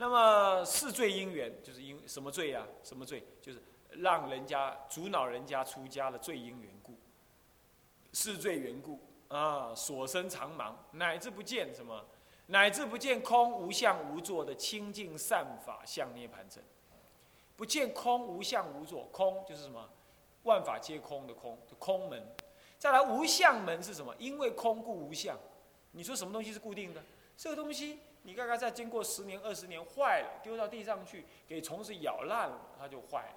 那么四罪因缘就是因什么罪呀？什么罪？就是让人家阻挠人家出家的罪因缘故，四罪缘故啊，所生常盲，乃至不见什么，乃至不见空无相无作的清净善法相涅盘城，不见空无相无作，空就是什么？万法皆空的空，空门。再来无相门是什么？因为空故无相。你说什么东西是固定的？这个东西你刚刚再经过十年二十年坏了，丢到地上去，给虫子咬烂了，它就坏了，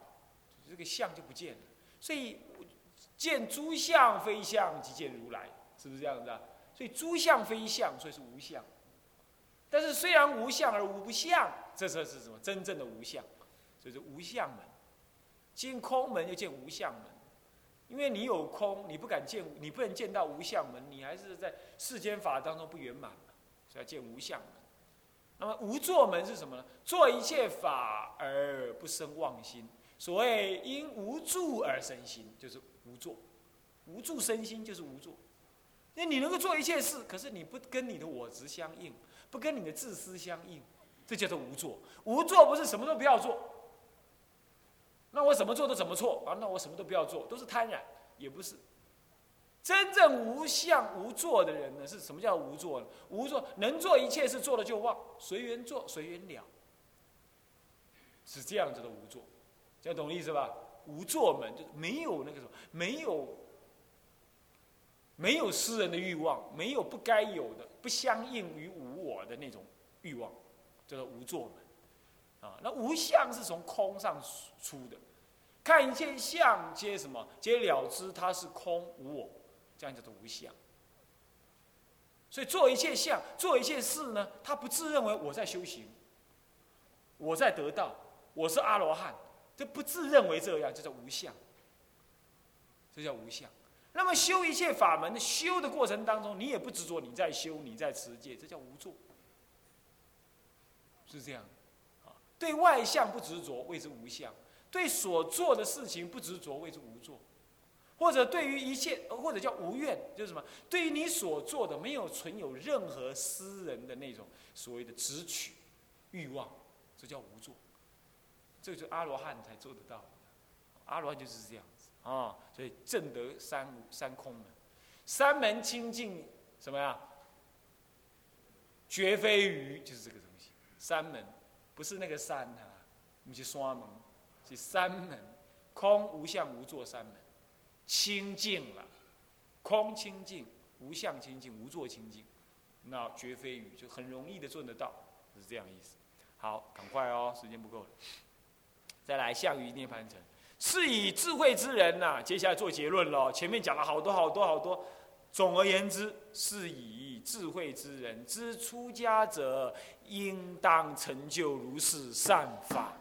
这个相就不见了。所以见诸相非相，即见如来，是不是这样子啊？所以诸相非相，所以是无相。但是虽然无相而无不相，这才是什么？真正的无相，所以是无相门。见空门就见无相门。因为你有空，你不敢见，你不能见到无相门，你还是在世间法当中不圆满所以要见无相门。那么无作门是什么呢？做一切法而不生妄心。所谓因无助而生心，就是无作。无助生心就是无作。那你能够做一切事，可是你不跟你的我执相应，不跟你的自私相应，这叫做无作。无作不是什么都不要做。那我怎么做都怎么错啊？那我什么都不要做，都是贪婪，也不是。真正无相无作的人呢？是什么叫无作呢？无作能做一切事，做了就忘，随缘做，随缘了，是这样子的无作，这样懂意思吧？无作门就是没有那个什么，没有没有私人的欲望，没有不该有的，不相应于无我的那种欲望，叫做无作门。啊，那无相是从空上出的，看一切相皆什么？皆了？知它是空无我，这样叫做无相。所以做一切相，做一切事呢，他不自认为我在修行，我在得道，我是阿罗汉，这不自认为这样，这叫无相。这叫无相。那么修一切法门的修的过程当中，你也不执着你在修，你在持戒，这叫无作，是这样。对外相不执着，谓之无相；对所做的事情不执着，谓之无作；或者对于一切，或者叫无怨，就是什么？对于你所做的，没有存有任何私人的那种所谓的执取欲望，这叫无作。这就阿罗汉才做得到。阿罗汉就是这样子啊，所以正得三三空门，三门清净什么呀？绝非鱼，就是这个东西，三门。不是那个山哈，不是山门，是三门，空无相无作三门，清净了，空清净，无相清净，无作清净，那绝非语，就很容易的做得到，是这样意思。好，赶快哦，时间不够了。再来，项羽涅盘城，是以智慧之人呐，接下来做结论喽。前面讲了好多好多好多，总而言之，是以智慧之人之出家者。应当成就如是善法，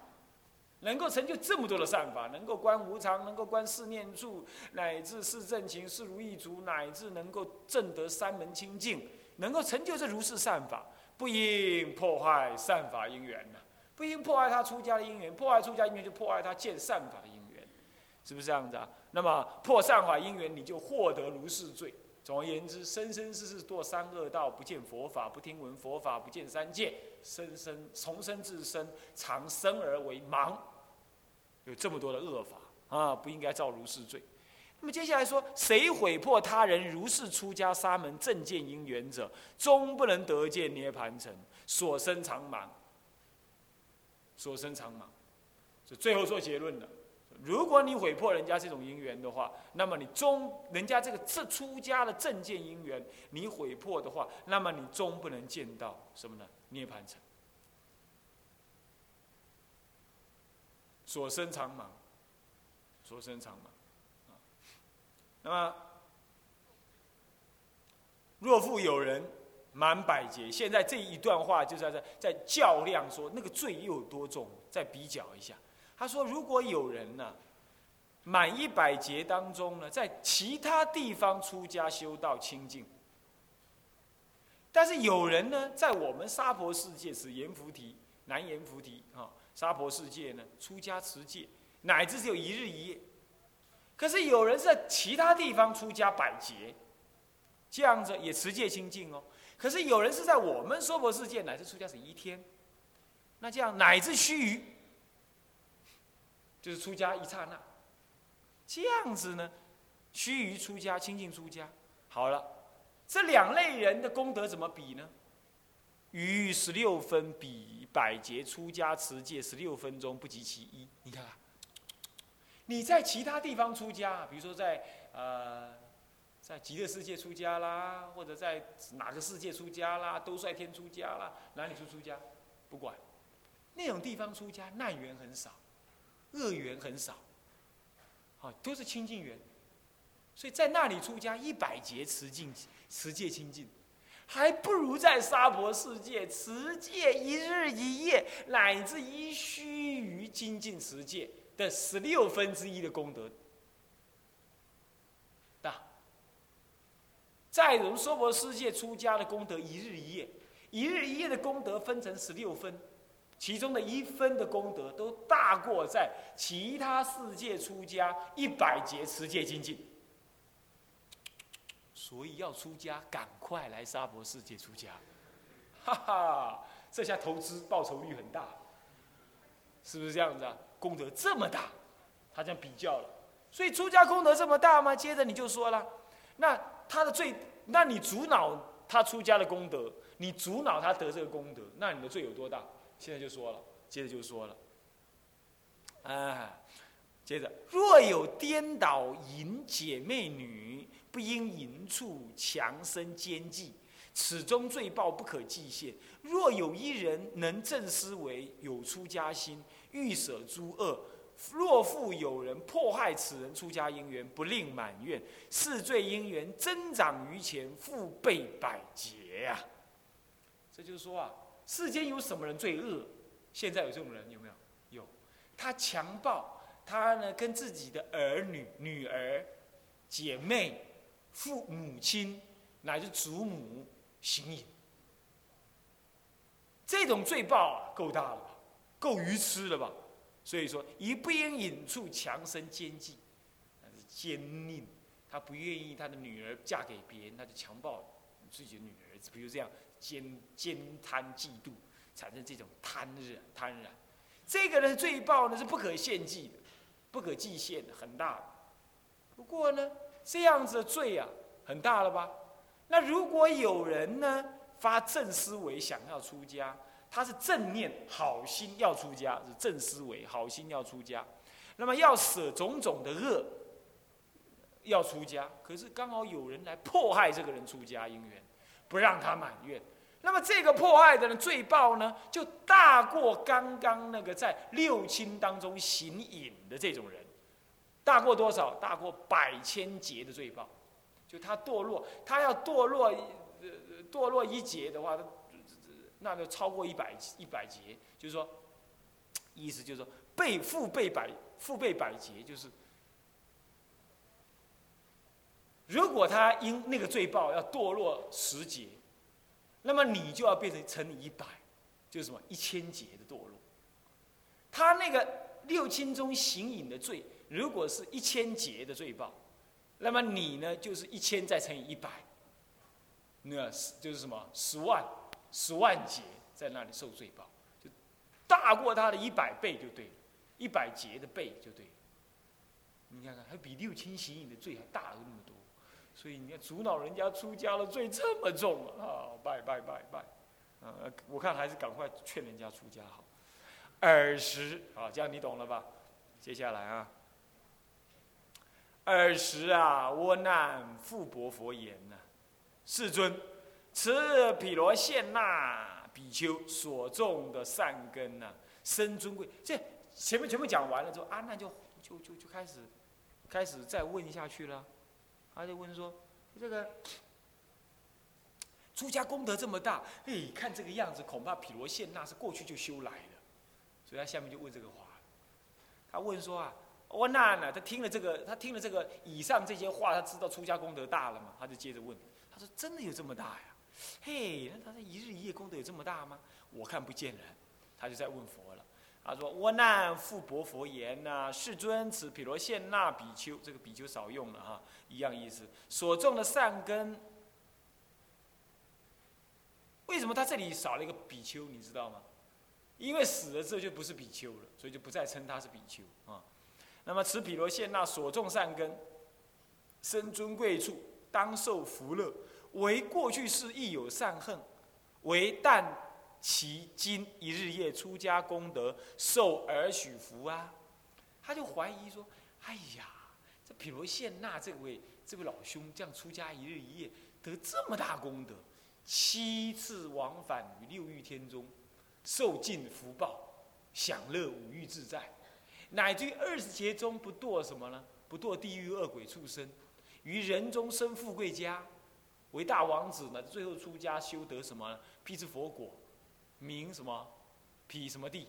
能够成就这么多的善法，能够观无常，能够观四念处，乃至四正情、四如意足，乃至能够证得三门清净，能够成就这如是善法，不应破坏善法因缘呐，不应破坏他出家的因缘，破坏出家因缘就破坏他见善法的因缘，是不是这样子啊？那么破善法因缘，你就获得如是罪。总而言之，生生世世堕三恶道，不见佛法，不听闻佛法，不见三界，生生从生至生，常生而为盲，有这么多的恶法啊，不应该造如是罪。那么接下来说，谁毁破他人如是出家沙门正见因缘者，终不能得见涅盘城，所生常盲，所生常盲，就最后做结论了。如果你毁破人家这种因缘的话，那么你终人家这个这出家的正见因缘，你毁破的话，那么你终不能见到什么呢？涅盘城，所生长满，所生长盲。那么，若复有人满百劫，现在这一段话就是在在较量，说那个罪又有多重？再比较一下。他说：“如果有人呢，满一百劫当中呢，在其他地方出家修道清净，但是有人呢，在我们娑婆世界是阎浮提、南阎浮提啊，娑婆世界呢，出家持戒，乃至只有一日一夜。可是有人是在其他地方出家百劫，这样子也持戒清净哦。可是有人是在我们娑婆世界，乃至出家是一天。”那这样乃至须臾，就是出家一刹那，这样子呢，须臾出家，清净出家。好了，这两类人的功德怎么比呢？于十六分比百劫出家持戒十六分钟不及其一。你看看，你在其他地方出家，比如说在呃，在极乐世界出家啦，或者在哪个世界出家啦，兜率天出家啦，哪里出出家，不管。那种地方出家，难缘很少，恶缘很少，啊，都是清净缘，所以在那里出家一百劫持净持戒清净，还不如在娑婆世界持戒一日一夜乃至一须臾精进持戒的十六分之一的功德大。在我们娑婆世界出家的功德一日一夜，一日一夜的功德分成十六分。其中的一分的功德都大过在其他世界出家一百劫持戒精进，所以要出家，赶快来沙婆世界出家，哈哈，这下投资报酬率很大，是不是这样子啊？功德这么大，他这样比较了，所以出家功德这么大吗？接着你就说了，那他的罪，那你阻挠他出家的功德，你阻挠他得这个功德，那你的罪有多大？现在就说了，接着就说了，啊，接着若有颠倒淫姐妹女，不应淫处强身奸计，此中罪报不可计限。若有一人能正思维，有出家心，欲舍诸恶，若复有人迫害此人出家因缘，不令满愿，是罪因缘增长于前，复倍百劫呀。这就是说啊。世间有什么人最恶？现在有这种人有没有？有，他强暴，他呢跟自己的儿女、女儿、姐妹、父母亲乃至祖母行淫，这种罪报啊，够大了吧？够愚痴了吧？所以说，一不应引处强身奸计，那是奸佞，他不愿意他的女儿嫁给别人，他就强暴自己的女儿，比如这样。奸奸贪嫉妒，产生这种贪热贪染，这个呢罪报呢是不可限计的，不可计限的，很大的。不过呢，这样子的罪啊，很大了吧？那如果有人呢发正思维想要出家，他是正念好心要出家，是正思维好心要出家，那么要舍种种的恶，要出家，可是刚好有人来迫害这个人出家因缘，不让他满愿。那么这个迫害的人罪报呢，就大过刚刚那个在六亲当中行隐的这种人，大过多少？大过百千劫的罪报。就他堕落，他要堕落，呃，堕落一劫的话，那就超过一百一百劫。就是说，意思就是说，倍复倍百复倍百劫，就是如果他因那个罪报要堕落十劫。那么你就要变成乘以一百，就是什么一千劫的堕落。他那个六亲中行隐的罪，如果是一千劫的罪报，那么你呢就是一千再乘以一百，那就是什么十万十万劫在那里受罪报，就大过他的一百倍就对了，一百劫的倍就对了。你看看，还比六亲行隐的罪还大了那么多。所以你看，阻挠人家出家的罪这么重啊！拜拜拜拜，啊，我看还是赶快劝人家出家好。尔时啊，这样你懂了吧？接下来啊，尔时啊，窝难复薄佛言呐：“世尊，此毗罗现那比丘所种的善根呐，深尊贵。”这前面全部讲完了之后，阿难就就就就开始开始再问下去了。他就问说：“这个出家功德这么大，哎，看这个样子，恐怕毗罗现那是过去就修来的。”所以他下面就问这个话。他问说：“啊，我那呢？他听了这个，他听了这个以上这些话，他知道出家功德大了吗？他就接着问，他说：真的有这么大呀？嘿，那他的一日一夜功德有这么大吗？我看不见了。他就在问佛了。他说：我难复薄佛言呐，世尊，此毗罗现那比丘，这个比丘少用了哈。”一样意思，所种的善根，为什么他这里少了一个比丘？你知道吗？因为死了之后就不是比丘了，所以就不再称他是比丘啊。那么此毗罗现那所种善根，生尊贵处，当受福乐。为过去世亦有善恨，为但其今一日夜出家功德，受而许福啊。他就怀疑说：哎呀，这毗罗现那这位这位老兄，这样出家一日一夜得这么大功德，七次往返于六欲天中，受尽福报，享乐五欲自在。乃至于二十劫中不堕什么呢？不堕地狱恶鬼畜生，于人中生富贵家，为大王子呢？最后出家修得什么？辟支佛果，名什么？毗什么地？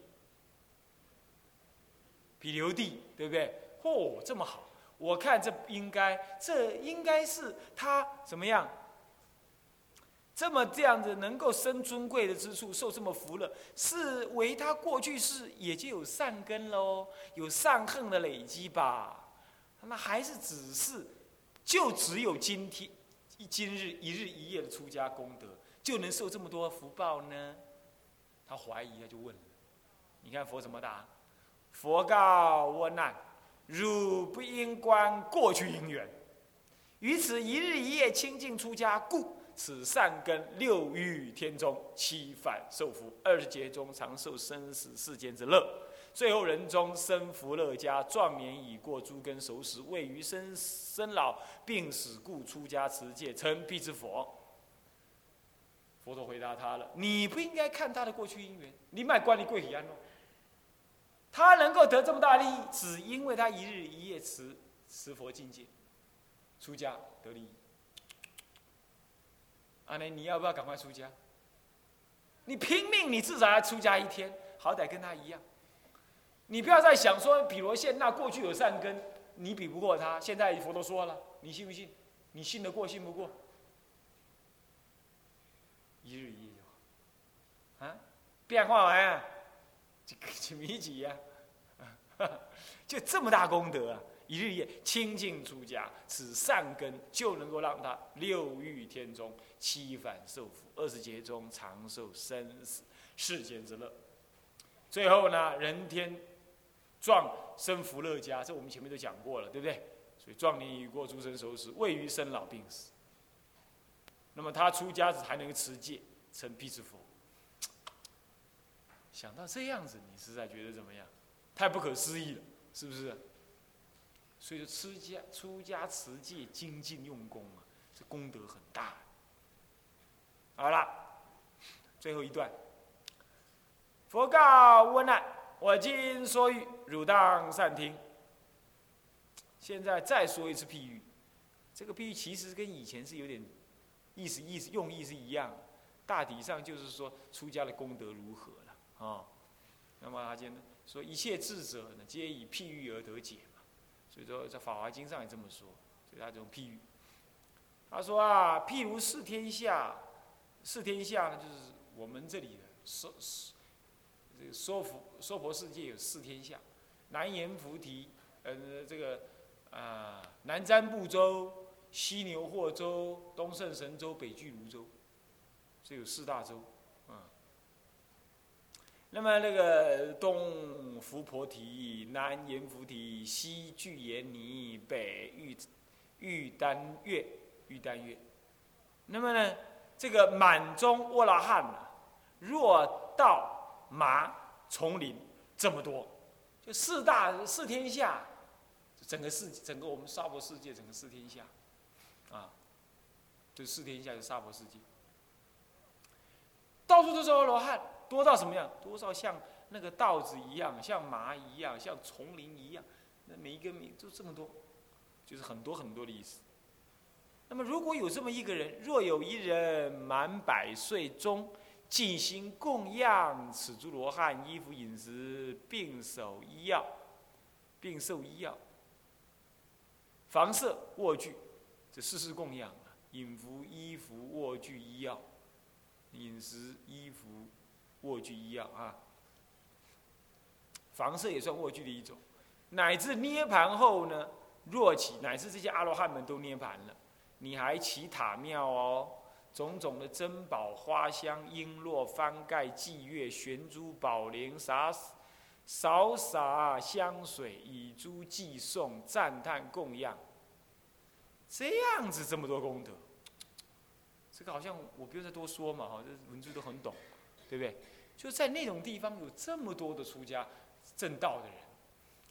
毗留地，对不对？嚯，这么好！我看这应该，这应该是他怎么样？这么这样子能够生尊贵的之处，受这么福乐，是为他过去世也就有善根喽，有善恨的累积吧？那还是只是，就只有今天，今日一日一夜的出家功德，就能受这么多福报呢？他怀疑，他就问了。你看佛怎么答？佛告我难，汝不应观过去因缘，于此一日一夜清净出家故。此善根六欲天中七反受福，二十劫中常受生死世间之乐。最后人中生福乐家，壮年已过诸根熟识，位于生生老病死故出家持戒，称必之佛。佛陀回答他了：你不应该看他的过去因缘，你卖关你贵体安哦。他能够得这么大利益，只因为他一日一夜持持佛境界，出家得利益。阿弥，你要不要赶快出家？你拼命，你至少要出家一天，好歹跟他一样。你不要再想说，比罗现那过去有善根，你比不过他。现在佛都说了，你信不信？你信得过，信不过？一日一夜就好。啊，变化完，这什么意呀？就这么大功德啊！一日夜清净出家，此善根就能够让他六欲天中七反受福，二十劫中长寿生死世间之乐。最后呢，人天壮生福乐家，这我们前面都讲过了，对不对？所以壮年已过诸生熟死，未于生老病死。那么他出家子还能持戒，成辟支佛。想到这样子，你实在觉得怎么样？太不可思议了，是不是？所以说，出家出家持戒精进用功啊，这功德很大。好了，最后一段。佛告问难：我今说语，汝当善听。现在再说一次譬喻，这个譬喻其实跟以前是有点意思、意思、用意是一样，大体上就是说出家的功德如何了啊。那么他讲说，一切智者呢，皆以譬喻而得解。所以说，在《法华经》上也这么说，所以他这种譬喻。他说啊，譬如四天下，四天下呢，就是我们这里的说说这个说佛说佛世界有四天下：南阎浮提，呃，这个啊，南瞻部洲、西牛货洲、东胜神州、北俱泸州，这有四大洲。那么那个东伏婆提、南阎浮提、西俱延尼、北玉玉丹月、玉丹月。那么呢，这个满中阿罗汉呢，若到麻丛林这么多，就四大四天下，整个世整个我们娑婆世界，整个四天下，啊，就四天下是娑婆世界，到处都是阿罗汉。多到什么样？多少像那个稻子一样，像麻一样，像丛林一样，那每一个名就这么多，就是很多很多的意思。那么如果有这么一个人，若有一人满百岁中，进行供养此诸罗汉，衣服饮食，并守医药，并受医药，房舍卧具，这四事供养啊，饮服衣服卧具医药，饮食衣服。卧具一样啊，房舍也算卧具的一种，乃至涅盘后呢，若起乃至这些阿罗汉们都涅盘了，你还起塔庙哦，种种的珍宝花香、璎珞幡盖、祭月悬珠宝铃，洒扫洒香水，以诸寄送赞叹供养。这样子这么多功德，这个好像我不用再多说嘛，哈，这文字都很懂，对不对？就在那种地方有这么多的出家正道的人，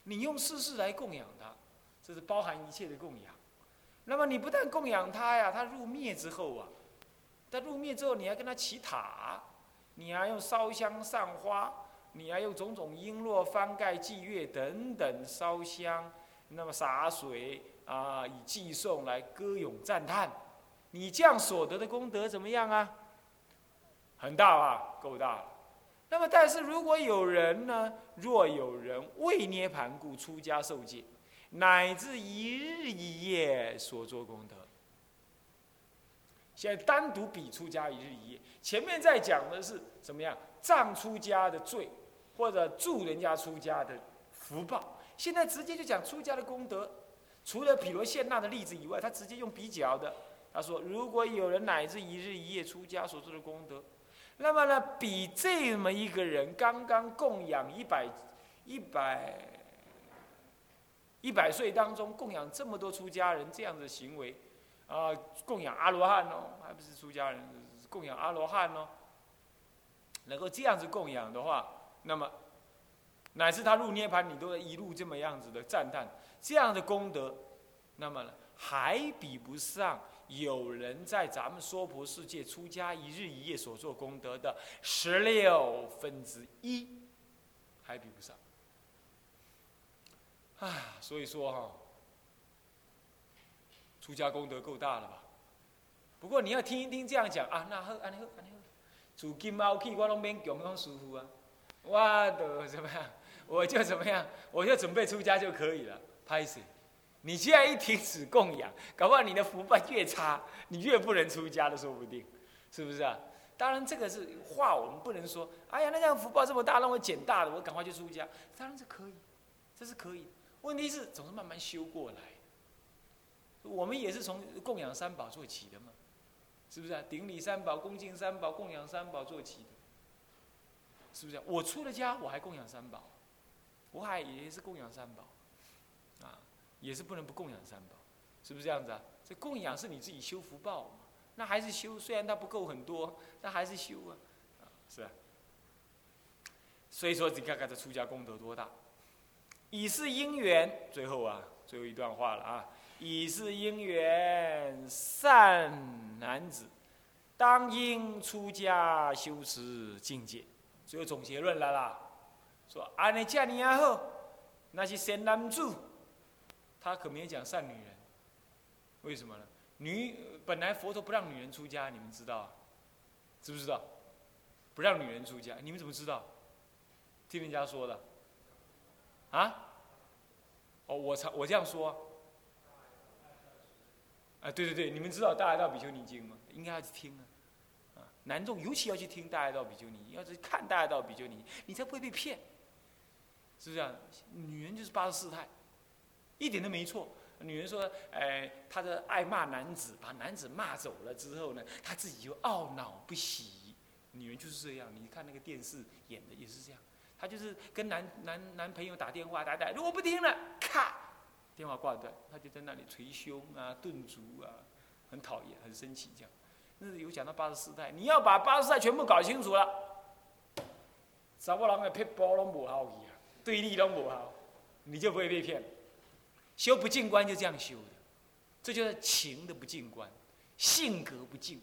你用世事来供养他，这是包含一切的供养。那么你不但供养他呀，他入灭之后啊，他入灭之后，你还跟他起塔，你还用烧香散花，你还用种种璎珞翻盖祭月等等烧香，那么洒水啊，以祭送来歌咏赞叹，你这样所得的功德怎么样啊？很大啊，够大了。那么但是如果有人呢，若有人为涅盘故出家受戒。乃至一日一夜所做功德。现在单独比出家一日一夜，前面在讲的是怎么样葬出家的罪，或者助人家出家的福报。现在直接就讲出家的功德。除了毗罗谢那的例子以外，他直接用比较的。他说，如果有人乃至一日一夜出家所做的功德，那么呢，比这么一个人刚刚供养一百一百。一百岁当中供养这么多出家人这样的行为，啊，供养阿罗汉哦，还不是出家人，供养阿罗汉哦。能够这样子供养的话，那么乃至他入涅盘，你都一路这么样子的赞叹，这样的功德，那么呢，还比不上有人在咱们娑婆世界出家一日一夜所做功德的十六分之一，还比不上。啊，所以说哈，出家功德够大了吧？不过你要听一听这样讲啊，那好，安尼好，安尼好，从今后起我拢免供养师傅啊，我都怎么样？我就怎么样？我就准备出家就可以了。拍死！你现在一停止供养，搞不好你的福报越差，你越不能出家的说不定，是不是啊？当然这个是话，我们不能说。哎呀，那这样福报这么大，让我捡大的，我赶快去出家，当然是可以，这是可以。问题是总是慢慢修过来，我们也是从供养三宝做起的嘛，是不是啊？顶礼三宝、恭敬三宝、供养三宝做起的，是不是？我出了家，我还供养三宝，我还也是供养三宝，也是不能不供养三宝，是不是这样子啊？这供养是你自己修福报嘛，那还是修，虽然它不够很多，但还是修啊，是啊。所以说，你看看这出家功德多大。以是因缘，最后啊，最后一段话了啊！以是因缘，善男子当应出家修持境界。最后总结论来了，说安尼这尼啊好，那是善男子，他可没有讲善女人。为什么呢？女本来佛陀不让女人出家，你们知道？知不知道？不让女人出家，你们怎么知道？听人家说的。啊？哦，我才我这样说。啊，对对对，你们知道《大爱道比丘尼经》吗？应该要去听啊。啊，男众尤其要去听《大爱道比丘尼》，要去看《大爱道比丘尼》，你才不会被骗。是不是啊？女人就是八十四态，一点都没错。女人说：“哎，她的爱骂男子，把男子骂走了之后呢，她自己就懊恼不喜。女人就是这样，你看那个电视演的也是这样。”她就是跟男男男朋友打电话，打打，如果不听了，咔，电话挂断，他就在那里捶胸啊、顿足啊，很讨厌、很生气这样。那有讲到八十四代，你要把八十四代全部搞清楚了，找不人的撇波拢不好去啊，对立拢不好，你就不会被骗。修不净观就这样修的，这就是情的不净观，性格不净。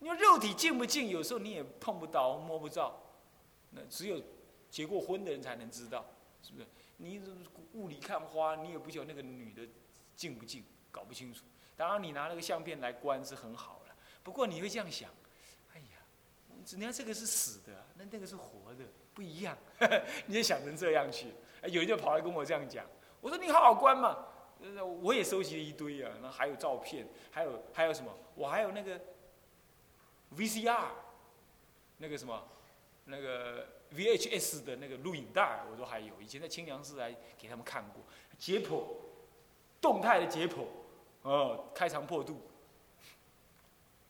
你说肉体净不净，有时候你也碰不到、摸不着。那只有结过婚的人才能知道，是不是？你雾里看花，你也不晓得那个女的净不净，搞不清楚。当然，你拿那个相片来观是很好了。不过你会这样想：哎呀，人家这个是死的，那那个是活的，不一样。你也想成这样去？有人就跑来跟我这样讲。我说你好好观嘛。我也收集了一堆啊，那还有照片，还有还有什么？我还有那个 VCR，那个什么？那个 VHS 的那个录影带，我都还有。以前在清凉寺还给他们看过解剖，动态的解剖，哦，开肠破肚。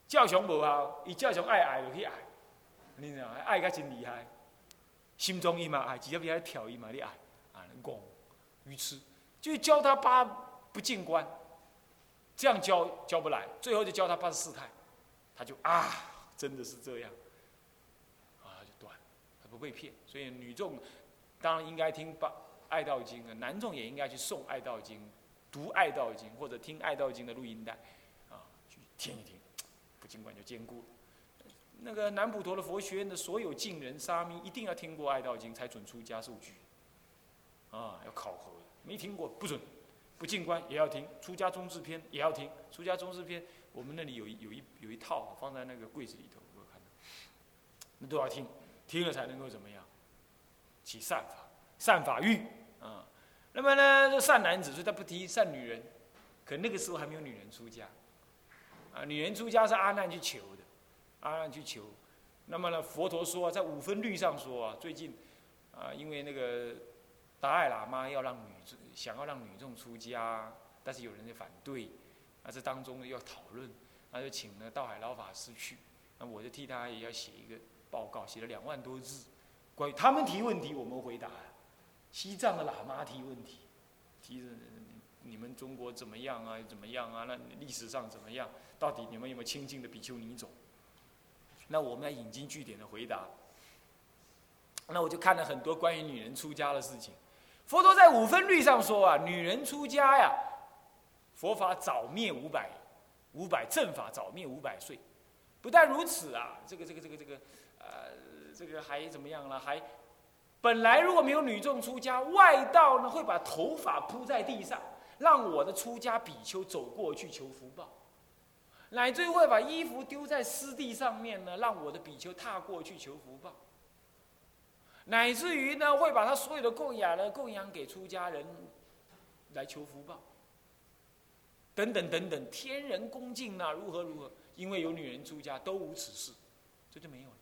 教熊无效，伊教熊爱爱就去爱，你知道爱甲真厉害，心中伊嘛爱，直接比他挑伊嘛你爱，愚痴，就教他八不进观，这样教教不来，最后就教他八十四态，他就啊，真的是这样，啊就断，他不被骗，所以女众当然应该听八爱道经啊，男众也应该去诵爱道经，读爱道经或者听爱道经的录音带，啊，去听一听。不尽管就坚固了。那个南普陀的佛学院的所有进人沙弥一定要听过《爱道经》才准出家受具，啊，要考核，没听过不准。不进关也要听，出家宗志篇也要听。出家宗志篇，我们那里有一有一有一套放在那个柜子里头，我看到，那都要听，听了才能够怎么样？起善法，善法欲啊。那么呢，这善男子，所以他不提善女人，可那个时候还没有女人出家。啊，女人出家是阿难去求的，阿难去求。那么呢，佛陀说，在五分律上说啊，最近啊，因为那个达赖喇嘛要让女想要让女众出家，但是有人在反对，啊，这当中要讨论，那就请了道海老法师去，那我就替他也要写一个报告，写了两万多字，关于他们提问题，我们回答；西藏的喇嘛提问题，提的。你们中国怎么样啊？怎么样啊？那历史上怎么样？到底你们有没有亲近的比丘尼种？那我们要引经据典的回答。那我就看了很多关于女人出家的事情。佛陀在五分律上说啊，女人出家呀，佛法早灭五百，五百正法早灭五百岁。不但如此啊，这个这个这个这个，呃，这个还怎么样了？还本来如果没有女众出家，外道呢会把头发铺在地上。让我的出家比丘走过去求福报，乃至于会把衣服丢在湿地上面呢，让我的比丘踏过去求福报，乃至于呢会把他所有的供养呢供养给出家人来求福报，等等等等，天人恭敬啊，如何如何，因为有女人出家都无此事，这就没有了。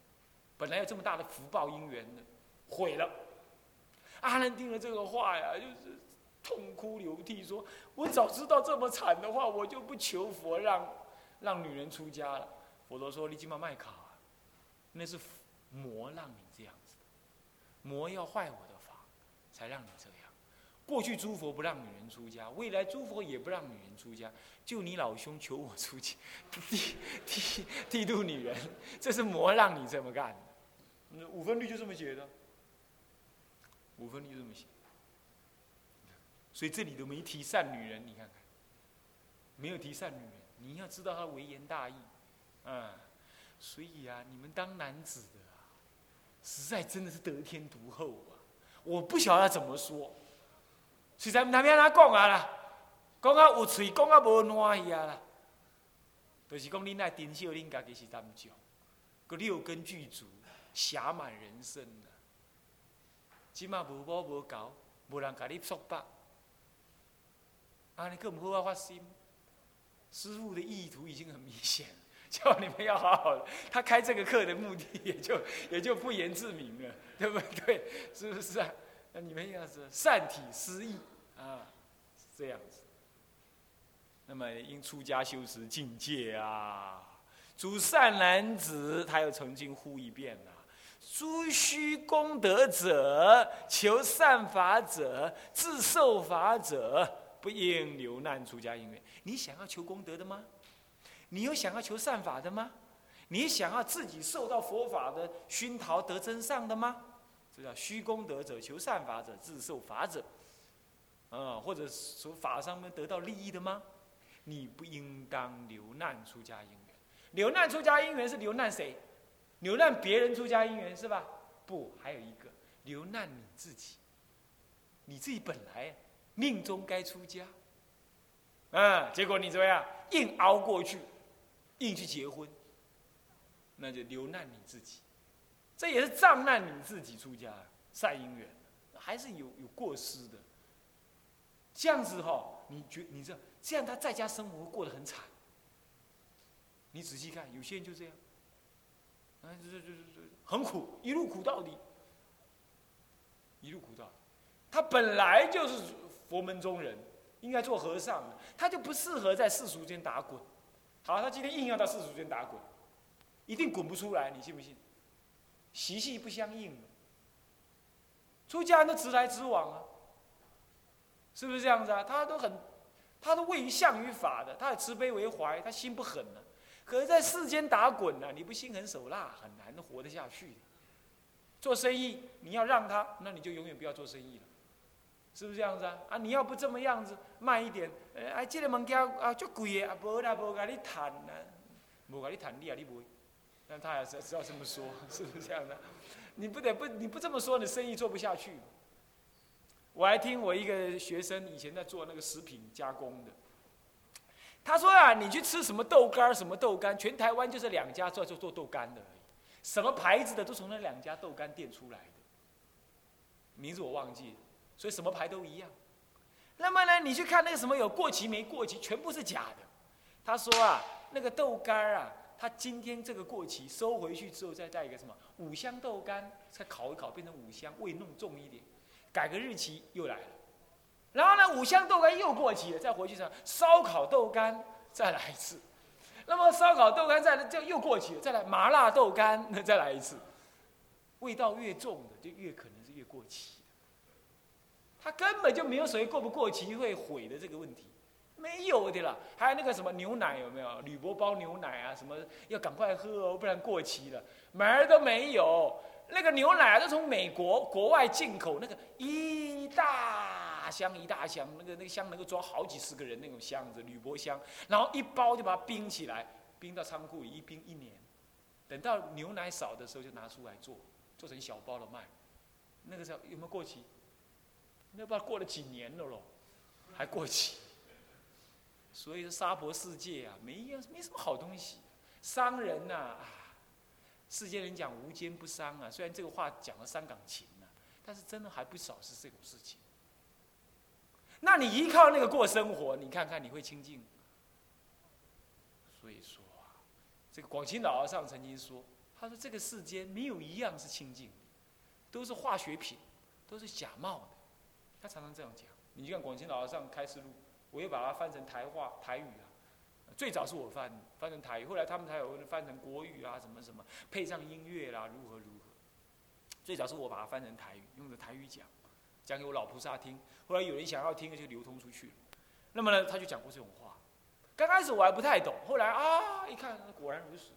本来有这么大的福报因缘的，毁了。阿难听了这个话呀，就是。痛哭流涕说：“我早知道这么惨的话，我就不求佛让让女人出家了。”佛陀说：“你今嘛麦卡，那是魔让你，魔要坏我的法，才让你这样。过去诸佛不让女人出家，未来诸佛也不让女人出家，就你老兄求我出家，剃剃剃度女人，这是魔让你这么干的。五分律就这么写的，五分律就这么写。”所以这里都没提善女人，你看看，没有提善女人，你要知道他微言大义，啊，所以啊，你们当男子的啊，实在真的是得天独厚啊！我不晓得怎么说，实在那边他讲啊啦，讲啊有嘴，讲啊无暖意啊啦，就是讲恁爱珍惜恁家己是怎讲，个六根具足，侠满人生啊，即马无母无狗，无人甲你束缚。啊，你更不好发心。师傅的意图已经很明显，叫你们要好好。他开这个课的目的也就 也就不言自明了，对不对？是不是啊？那你们要是善体失意啊，是这样子。那么因出家修持境界啊，诸善男子，他又曾经呼一遍了：诸虚功德者，求善法者，自受法者。不应流难出家因缘。你想要求功德的吗？你有想要求善法的吗？你想要自己受到佛法的熏陶得真上的吗？这叫虚功德者，求善法者，自受法者。啊，或者从法上面得到利益的吗？你不应当流难出家因缘。流难出家因缘是流难谁？流难别人出家因缘是吧？不，还有一个流难你自己。你自己本来。命中该出家，嗯，结果你怎么样？硬熬过去，硬去结婚，那就留难你自己，这也是障难你自己出家善因缘，还是有有过失的。这样子哈，你觉你知道，这样他在家生活过得很惨。你仔细看，有些人就这样，啊，这这这这很苦，一路苦到底，一路苦到，他本来就是。佛门中人应该做和尚的，他就不适合在世俗间打滚，好，他今天硬要到世俗间打滚，一定滚不出来，你信不信？习气不相应出家人都直来直往啊，是不是这样子啊？他都很，他都位于相于法的，他慈悲为怀，他心不狠呢。可是，在世间打滚呢，你不心狠手辣，很难活得下去。做生意，你要让他，那你就永远不要做生意了，是不是这样子啊？啊，你要不这么样子，慢一点，哎，这个物件啊，足贵的，啊，无啦，无甲你谈啦，无甲你谈，你啊，你不会，那他还是是要这么说，是不是这样的？你不得不，你不这么说，你生意做不下去。我还听我一个学生以前在做那个食品加工的，他说啊，你去吃什么豆干什么豆干，全台湾就是两家做做做豆干的而已。什么牌子的都从那两家豆干店出来的，名字我忘记了，所以什么牌都一样。那么呢，你去看那个什么有过期没过期，全部是假的。他说啊，那个豆干啊，他今天这个过期收回去之后，再带一个什么五香豆干，再烤一烤变成五香，味弄重一点，改个日期又来了。然后呢，五香豆干又过期了，再回去上烧烤豆干再来一次。那么烧烤豆干再来就又过期了，再来麻辣豆干，那再来一次，味道越重的就越可能是越过期。它根本就没有所谓过不过期会毁的这个问题，没有的啦。还有那个什么牛奶有没有？铝箔包牛奶啊，什么要赶快喝哦，不然过期了，门儿都没有。那个牛奶都从美国国外进口，那个一大箱一大箱，那个那个箱能够装好几十个人那种箱子，铝箔箱，然后一包就把它冰起来，冰到仓库里一冰一年，等到牛奶少的时候就拿出来做，做成小包了卖。那个时候有没有过期？那不知道过了几年了咯，还过期。所以说沙婆世界啊，没样没什么好东西，商人呐。啊世间人讲无奸不商啊，虽然这个话讲了伤感情啊，但是真的还不少是这种事情。那你依靠那个过生活，你看看你会清净？所以说啊，这个广清老和尚曾经说，他说这个世间没有一样是清净的，都是化学品，都是假冒的。他常常这样讲。你就看广清老和尚开示录，我又把它翻成台话台语啊。最早是我翻翻成台语，后来他们才有翻成国语啊，什么什么配上音乐啦，如何如何。最早是我把它翻成台语，用的台语讲，讲给我老菩萨听。后来有人想要听，就流通出去。那么呢，他就讲过这种话。刚开始我还不太懂，后来啊，一看果然如此。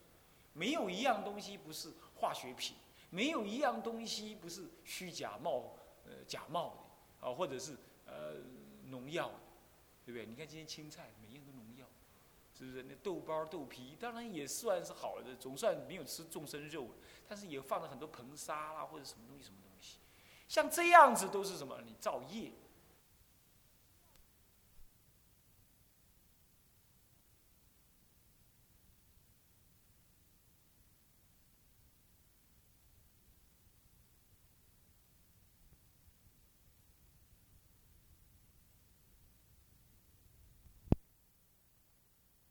没有一样东西不是化学品，没有一样东西不是虚假冒呃假冒的啊，或者是呃农药，对不对？你看今天青菜每样都农药。是不是那豆包豆皮当然也算是好的，总算没有吃众生肉。但是也放了很多硼砂啦，或者什么东西什么东西，像这样子都是什么？你造业，